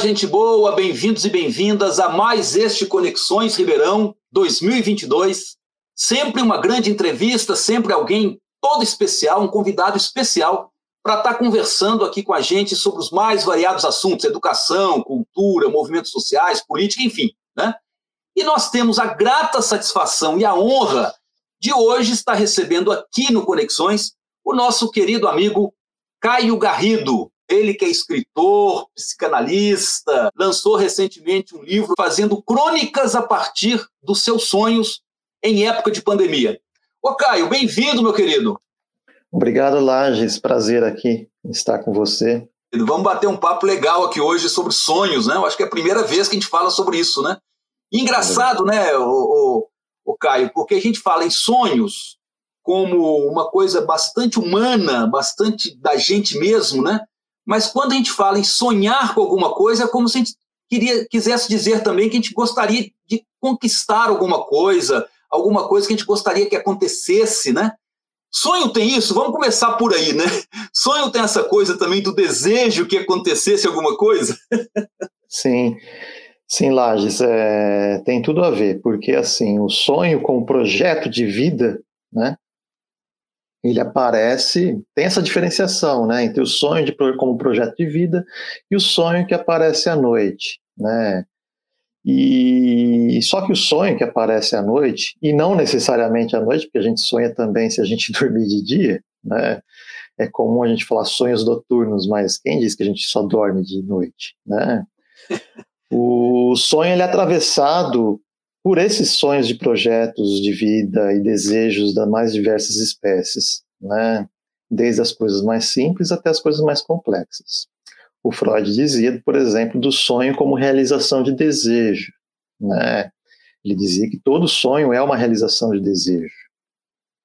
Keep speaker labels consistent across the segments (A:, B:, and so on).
A: gente boa, bem-vindos e bem-vindas a mais este Conexões Ribeirão 2022. Sempre uma grande entrevista, sempre alguém todo especial, um convidado especial para estar tá conversando aqui com a gente sobre os mais variados assuntos: educação, cultura, movimentos sociais, política, enfim. Né? E nós temos a grata satisfação e a honra de hoje estar recebendo aqui no Conexões o nosso querido amigo Caio Garrido, ele que é escritor, psicanalista, lançou recentemente um livro fazendo crônicas a partir dos seus sonhos em época de pandemia. Ô Caio, bem-vindo, meu querido.
B: Obrigado, Lages. Prazer aqui estar com você.
A: Vamos bater um papo legal aqui hoje sobre sonhos, né? Eu acho que é a primeira vez que a gente fala sobre isso, né? E engraçado, né, o, o, o Caio, porque a gente fala em sonhos como uma coisa bastante humana, bastante da gente mesmo, né? Mas quando a gente fala em sonhar com alguma coisa, é como se a gente queria, quisesse dizer também que a gente gostaria de conquistar alguma coisa, alguma coisa que a gente gostaria que acontecesse, né? Sonho tem isso? Vamos começar por aí, né? Sonho tem essa coisa também do desejo que acontecesse alguma coisa?
B: Sim, sim, Lages, é, tem tudo a ver, porque assim, o sonho como projeto de vida, né? Ele aparece, tem essa diferenciação, né, entre o sonho de, como projeto de vida e o sonho que aparece à noite, né, e só que o sonho que aparece à noite, e não necessariamente à noite, porque a gente sonha também se a gente dormir de dia, né, é comum a gente falar sonhos noturnos, mas quem diz que a gente só dorme de noite, né? O sonho ele é atravessado por esses sonhos de projetos de vida e desejos das mais diversas espécies, né? desde as coisas mais simples até as coisas mais complexas. O Freud dizia, por exemplo, do sonho como realização de desejo. Né? Ele dizia que todo sonho é uma realização de desejo.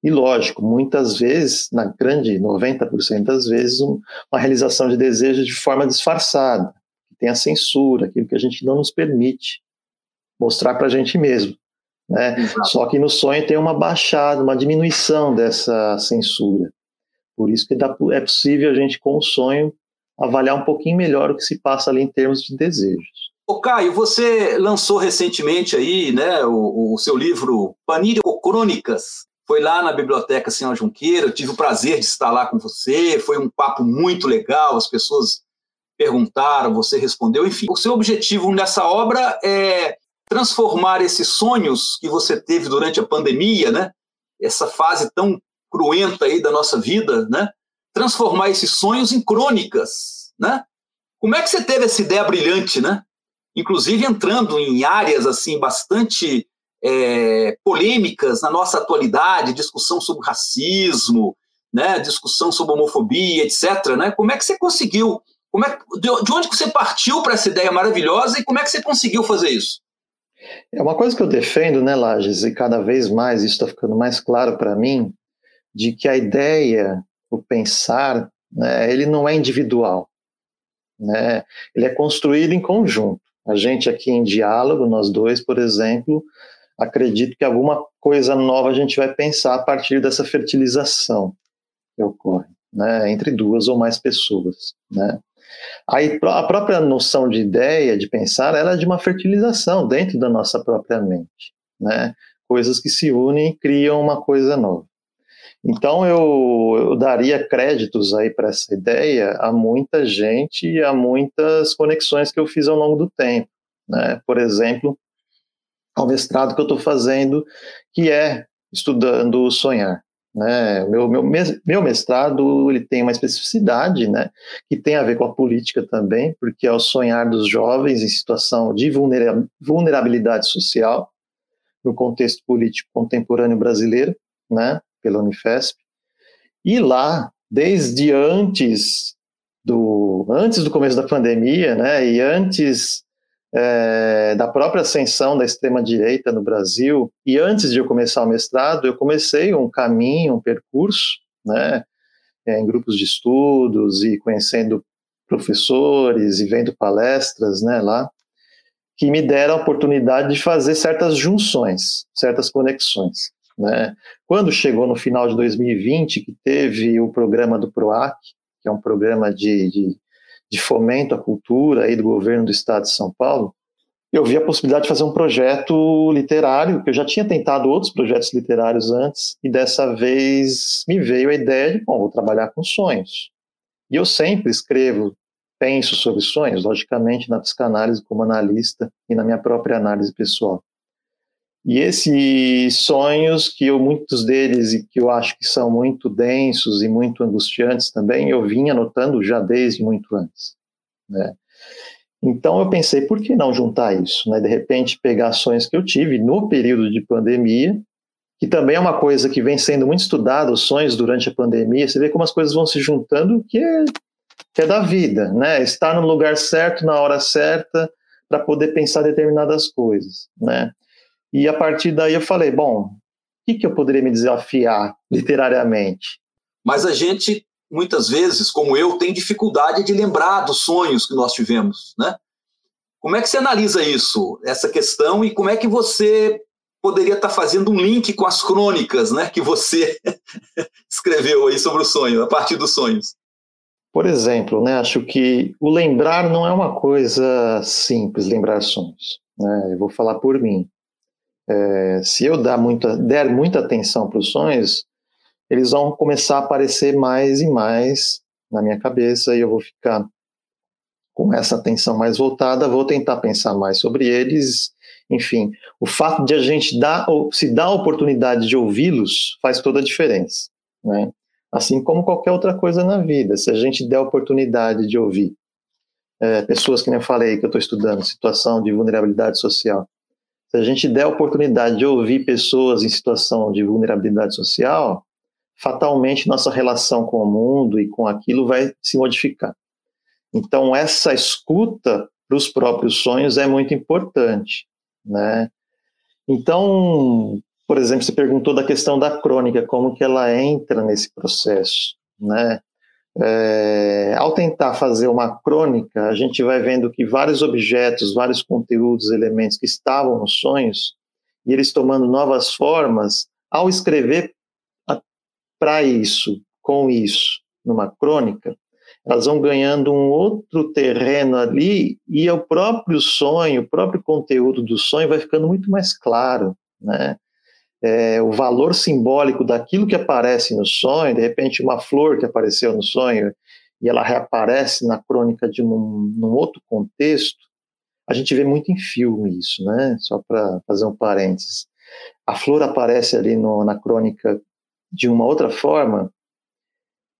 B: E lógico, muitas vezes, na grande 90% das vezes, uma realização de desejo de forma disfarçada, que tem a censura, aquilo que a gente não nos permite mostrar para a gente mesmo. Né? Só que no sonho tem uma baixada, uma diminuição dessa censura. Por isso que dá, é possível a gente, com o sonho, avaliar um pouquinho melhor o que se passa ali em termos de desejos.
A: Ô Caio, você lançou recentemente aí, né, o, o seu livro Panírio Crônicas. Foi lá na Biblioteca Senhor Junqueira, eu tive o prazer de estar lá com você, foi um papo muito legal, as pessoas perguntaram, você respondeu, enfim. O seu objetivo nessa obra é transformar esses sonhos que você teve durante a pandemia, né? Essa fase tão cruenta aí da nossa vida, né? Transformar esses sonhos em crônicas, né? Como é que você teve essa ideia brilhante, né? Inclusive entrando em áreas assim bastante é, polêmicas na nossa atualidade, discussão sobre racismo, né? Discussão sobre homofobia, etc. Né? Como é que você conseguiu? Como é, de onde você partiu para essa ideia maravilhosa e como é que você conseguiu fazer isso?
B: É uma coisa que eu defendo, né, Lages, e cada vez mais isso está ficando mais claro para mim, de que a ideia, o pensar, né, ele não é individual, né? Ele é construído em conjunto. A gente aqui em diálogo, nós dois, por exemplo, acredito que alguma coisa nova a gente vai pensar a partir dessa fertilização que ocorre, né, entre duas ou mais pessoas, né? Aí a própria noção de ideia, de pensar, ela é de uma fertilização dentro da nossa própria mente, né? Coisas que se unem e criam uma coisa nova. Então eu, eu daria créditos aí para essa ideia a muita gente e a muitas conexões que eu fiz ao longo do tempo, né? Por exemplo, ao mestrado que eu estou fazendo, que é estudando o sonhar. Né? Meu, meu, meu mestrado ele tem uma especificidade né, que tem a ver com a política também, porque é o sonhar dos jovens em situação de vulnerabilidade social no contexto político contemporâneo brasileiro, né, pela Unifesp. E lá, desde antes do antes do começo da pandemia, né, e antes é, da própria ascensão da extrema-direita no Brasil, e antes de eu começar o mestrado, eu comecei um caminho, um percurso, né, é, em grupos de estudos e conhecendo professores e vendo palestras, né, lá, que me deram a oportunidade de fazer certas junções, certas conexões. Né. Quando chegou no final de 2020, que teve o programa do PROAC, que é um programa de, de de fomento à cultura aí do governo do estado de São Paulo, eu vi a possibilidade de fazer um projeto literário, que eu já tinha tentado outros projetos literários antes, e dessa vez me veio a ideia de, bom, vou trabalhar com sonhos. E eu sempre escrevo, penso sobre sonhos, logicamente na psicanálise como analista e na minha própria análise pessoal. E esses sonhos, que eu, muitos deles, e que eu acho que são muito densos e muito angustiantes também, eu vinha anotando já desde muito antes. Né? Então eu pensei, por que não juntar isso? Né? De repente, pegar sonhos que eu tive no período de pandemia, que também é uma coisa que vem sendo muito estudada, os sonhos durante a pandemia, você vê como as coisas vão se juntando, que é, que é da vida, né? Estar no lugar certo, na hora certa, para poder pensar determinadas coisas, né? E a partir daí eu falei, bom, o que, que eu poderia me desafiar literariamente?
A: Mas a gente, muitas vezes, como eu, tem dificuldade de lembrar dos sonhos que nós tivemos, né? Como é que você analisa isso, essa questão, e como é que você poderia estar fazendo um link com as crônicas né, que você escreveu aí sobre o sonho, a partir dos sonhos?
B: Por exemplo, né, acho que o lembrar não é uma coisa simples, lembrar sonhos. Né? Eu vou falar por mim. É, se eu dar muita, der muita atenção para os sonhos, eles vão começar a aparecer mais e mais na minha cabeça e eu vou ficar com essa atenção mais voltada, vou tentar pensar mais sobre eles. Enfim, o fato de a gente dar, se dar a oportunidade de ouvi-los faz toda a diferença. Né? Assim como qualquer outra coisa na vida, se a gente der a oportunidade de ouvir é, pessoas que nem eu falei que eu estou estudando, situação de vulnerabilidade social, se a gente der a oportunidade de ouvir pessoas em situação de vulnerabilidade social, fatalmente nossa relação com o mundo e com aquilo vai se modificar. Então, essa escuta para os próprios sonhos é muito importante, né? Então, por exemplo, você perguntou da questão da crônica, como que ela entra nesse processo, né? É, ao tentar fazer uma crônica, a gente vai vendo que vários objetos, vários conteúdos, elementos que estavam nos sonhos, e eles tomando novas formas, ao escrever para isso, com isso, numa crônica, elas vão ganhando um outro terreno ali e o próprio sonho, o próprio conteúdo do sonho vai ficando muito mais claro, né? É, o valor simbólico daquilo que aparece no sonho, de repente uma flor que apareceu no sonho e ela reaparece na crônica de um, num outro contexto, a gente vê muito em filme isso, né? Só para fazer um parênteses. A flor aparece ali no, na crônica de uma outra forma,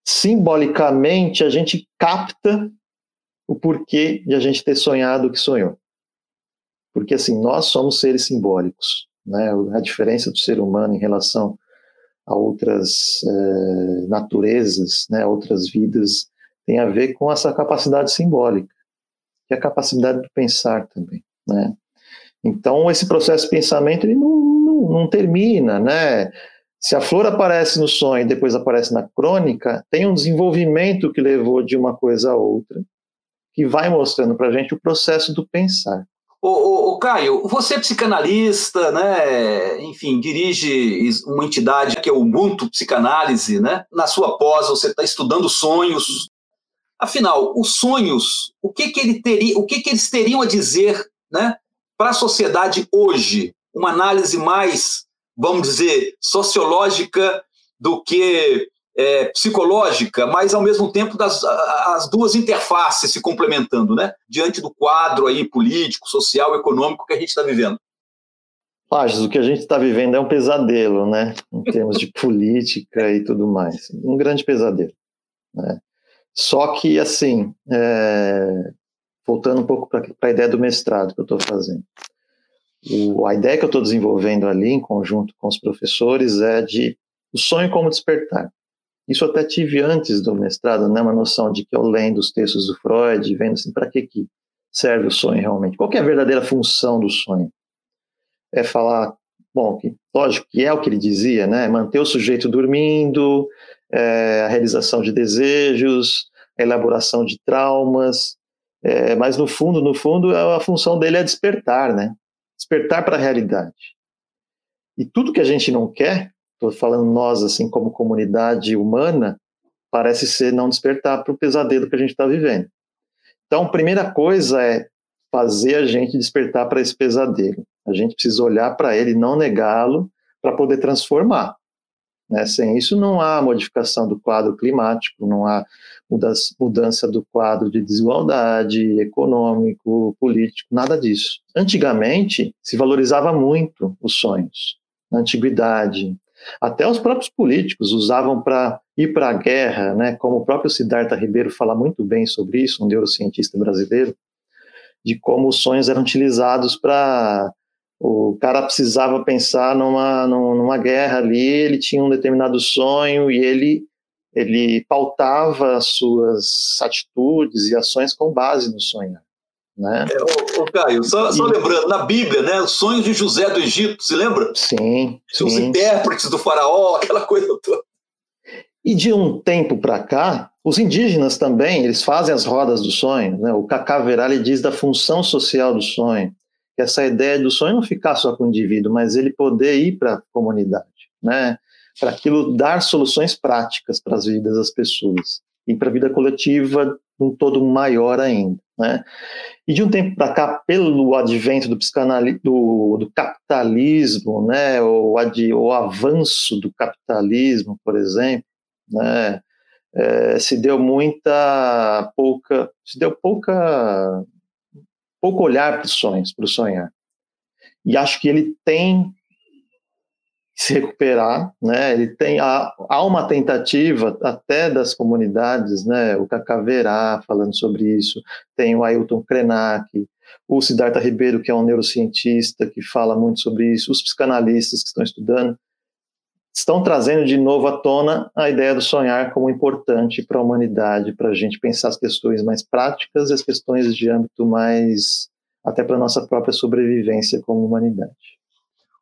B: simbolicamente a gente capta o porquê de a gente ter sonhado o que sonhou. Porque assim, nós somos seres simbólicos né? A diferença do ser humano em relação a outras eh, naturezas, né? Outras vidas tem a ver com essa capacidade simbólica, que é a capacidade de pensar também, né? Então esse processo de pensamento ele não, não, não termina, né? Se a flor aparece no sonho e depois aparece na crônica, tem um desenvolvimento que levou de uma coisa a outra, que vai mostrando para a gente o processo do pensar.
A: Ô, Caio, você é psicanalista, né? Enfim, dirige uma entidade que é o Ubuntu Psicanálise, né? Na sua pós, você está estudando sonhos. Afinal, os sonhos, o que, que, ele teria, o que, que eles teriam a dizer, né? Para a sociedade hoje, uma análise mais, vamos dizer, sociológica do que é, psicológica, mas ao mesmo tempo das as duas interfaces se complementando, né? Diante do quadro aí político, social, econômico que a gente está vivendo.
B: Lages, o que a gente está vivendo é um pesadelo, né? Em termos de política e tudo mais, um grande pesadelo. Né? Só que, assim, é... voltando um pouco para a ideia do mestrado que eu estou fazendo, o, a ideia que eu estou desenvolvendo ali, em conjunto com os professores, é de o sonho como despertar. Isso até tive antes do mestrado, né, uma noção de que eu lendo os textos do Freud, vendo assim, para que, que serve o sonho realmente? Qual é a verdadeira função do sonho? É falar, bom, que, lógico que é o que ele dizia, né, manter o sujeito dormindo, é, a realização de desejos, a elaboração de traumas, é, mas no fundo, no fundo, a função dele é despertar, né? Despertar para a realidade. E tudo que a gente não quer, estou falando nós, assim, como comunidade humana, parece ser não despertar para o pesadelo que a gente está vivendo. Então, primeira coisa é fazer a gente despertar para esse pesadelo. A gente precisa olhar para ele, não negá-lo, para poder transformar. Né? Sem isso, não há modificação do quadro climático, não há mudança do quadro de desigualdade econômico, político, nada disso. Antigamente, se valorizava muito os sonhos. Na antiguidade, até os próprios políticos usavam para ir para a guerra, né? como o próprio Siddhartha Ribeiro fala muito bem sobre isso, um neurocientista brasileiro, de como os sonhos eram utilizados para o cara precisava pensar numa, numa guerra ali, ele tinha um determinado sonho e ele, ele pautava as suas atitudes e ações com base no sonho. Né?
A: É, ô, ô Caio, só, só, lembrando, na Bíblia, né, os sonhos de José do Egito, se lembra?
B: Sim.
A: Os sim. intérpretes do faraó, aquela coisa toda.
B: E de um tempo para cá, os indígenas também, eles fazem as rodas do sonho. Né? O Cacaverá diz da função social do sonho que essa ideia do sonho não ficar só com o indivíduo, mas ele poder ir para a comunidade, né? Para aquilo dar soluções práticas para as vidas das pessoas e para a vida coletiva um todo maior ainda, né? E de um tempo para cá, pelo advento do, do, do capitalismo, né, o, ad, o avanço do capitalismo, por exemplo, né, é, se deu muita pouca, se deu pouca pouco olhar para os sonhos, para o sonhar. E acho que ele tem se recuperar, né? Ele tem há, há uma tentativa até das comunidades, né? O Cacaverá falando sobre isso, tem o Ailton Krenak, o Siddhartha Ribeiro, que é um neurocientista que fala muito sobre isso, os psicanalistas que estão estudando estão trazendo de novo à tona a ideia do sonhar como importante para a humanidade, para a gente pensar as questões mais práticas e as questões de âmbito mais até para nossa própria sobrevivência como humanidade.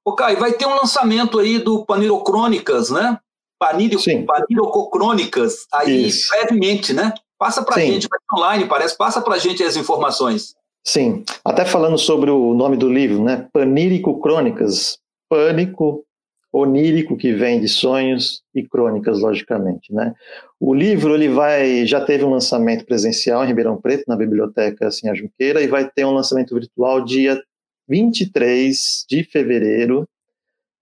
A: O Caio, vai ter um lançamento aí do Panirocrônicas, né? Paniro, Panirocrônicas, aí Isso. brevemente, né? Passa para a gente, vai online, parece, passa para a gente as informações.
B: Sim, até falando sobre o nome do livro, né? Panírico Crônicas, pânico, onírico que vem de sonhos e crônicas, logicamente, né? O livro ele vai já teve um lançamento presencial em Ribeirão Preto na biblioteca Sinha Junqueira e vai ter um lançamento virtual dia 23 de fevereiro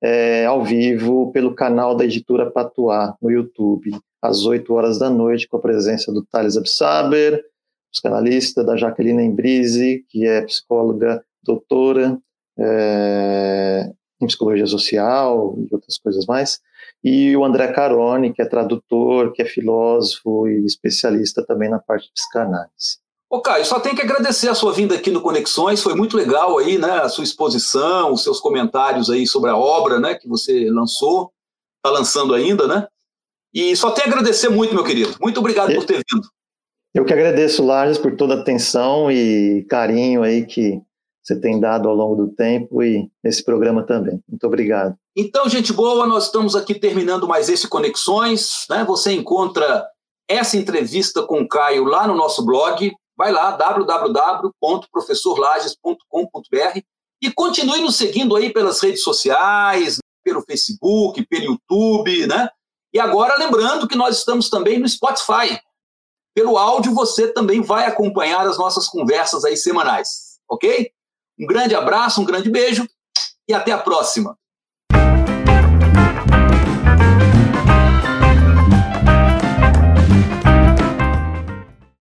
B: é, ao vivo pelo canal da editora Patuá no YouTube às 8 horas da noite com a presença do Thales Absaber, psicanalista, da Jaqueline Embrise, que é psicóloga doutora, é, em psicologia social e outras coisas mais, e o André Caroni, que é tradutor, que é filósofo e especialista também na parte de psicanálise.
A: Ô Caio, só tenho que agradecer a sua vinda aqui no Conexões, foi muito legal aí, né, a sua exposição, os seus comentários aí sobre a obra, né, que você lançou, está lançando ainda, né, e só tenho a agradecer muito, meu querido, muito obrigado por ter vindo.
B: Eu que agradeço, Lages, por toda a atenção e carinho aí que você tem dado ao longo do tempo e nesse programa também. Muito obrigado.
A: Então, gente boa, nós estamos aqui terminando mais esse Conexões. Né? Você encontra essa entrevista com o Caio lá no nosso blog. Vai lá, www.professorlages.com.br e continue nos seguindo aí pelas redes sociais, pelo Facebook, pelo YouTube, né? E agora lembrando que nós estamos também no Spotify. Pelo áudio você também vai acompanhar as nossas conversas aí semanais, ok? Um grande abraço, um grande beijo e até a próxima.